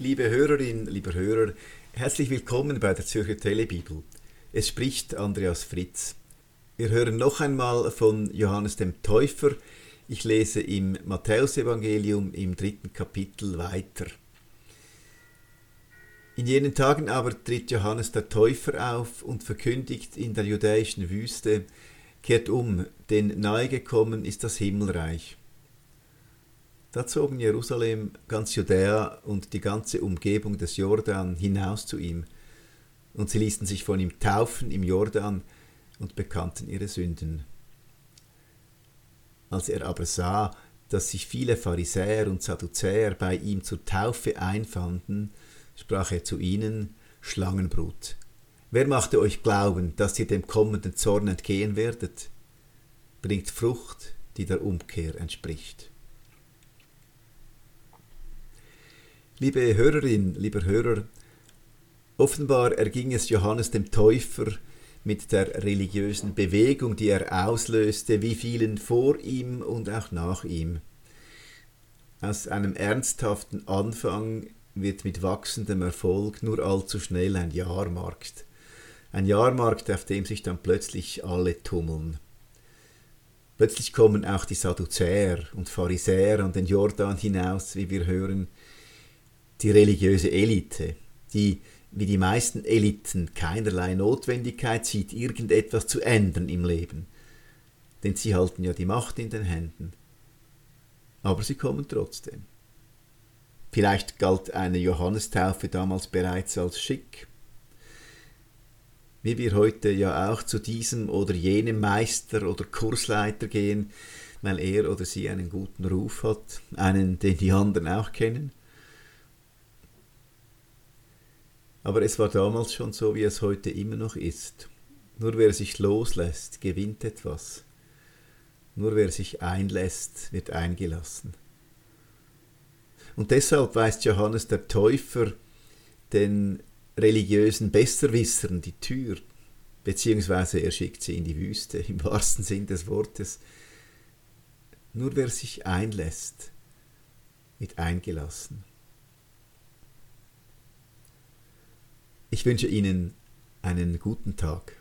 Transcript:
Liebe Hörerin, lieber Hörer, herzlich willkommen bei der Zürcher Telebibel. Es spricht Andreas Fritz. Wir hören noch einmal von Johannes dem Täufer. Ich lese im Matthäusevangelium im dritten Kapitel weiter. In jenen Tagen aber tritt Johannes der Täufer auf und verkündigt in der judäischen Wüste, kehrt um, denn nahegekommen ist das Himmelreich. Da zogen Jerusalem, ganz Judäa und die ganze Umgebung des Jordan hinaus zu ihm, und sie ließen sich von ihm taufen im Jordan und bekannten ihre Sünden. Als er aber sah, dass sich viele Pharisäer und Sadduzäer bei ihm zur Taufe einfanden, sprach er zu ihnen, Schlangenbrut, wer machte euch glauben, dass ihr dem kommenden Zorn entgehen werdet? Bringt Frucht, die der Umkehr entspricht. Liebe Hörerin, lieber Hörer, offenbar erging es Johannes dem Täufer mit der religiösen Bewegung, die er auslöste, wie vielen vor ihm und auch nach ihm. Aus einem ernsthaften Anfang wird mit wachsendem Erfolg nur allzu schnell ein Jahrmarkt. Ein Jahrmarkt, auf dem sich dann plötzlich alle tummeln. Plötzlich kommen auch die Sadduzäer und Pharisäer an den Jordan hinaus, wie wir hören, die religiöse Elite, die wie die meisten Eliten keinerlei Notwendigkeit sieht, irgendetwas zu ändern im Leben. Denn sie halten ja die Macht in den Händen. Aber sie kommen trotzdem. Vielleicht galt eine Johannestaufe damals bereits als schick. Wie wir heute ja auch zu diesem oder jenem Meister oder Kursleiter gehen, weil er oder sie einen guten Ruf hat, einen, den die anderen auch kennen. Aber es war damals schon so, wie es heute immer noch ist. Nur wer sich loslässt, gewinnt etwas. Nur wer sich einlässt, wird eingelassen. Und deshalb weist Johannes der Täufer den religiösen Besserwissern die Tür, beziehungsweise er schickt sie in die Wüste, im wahrsten Sinn des Wortes. Nur wer sich einlässt, wird eingelassen. Ich wünsche Ihnen einen guten Tag.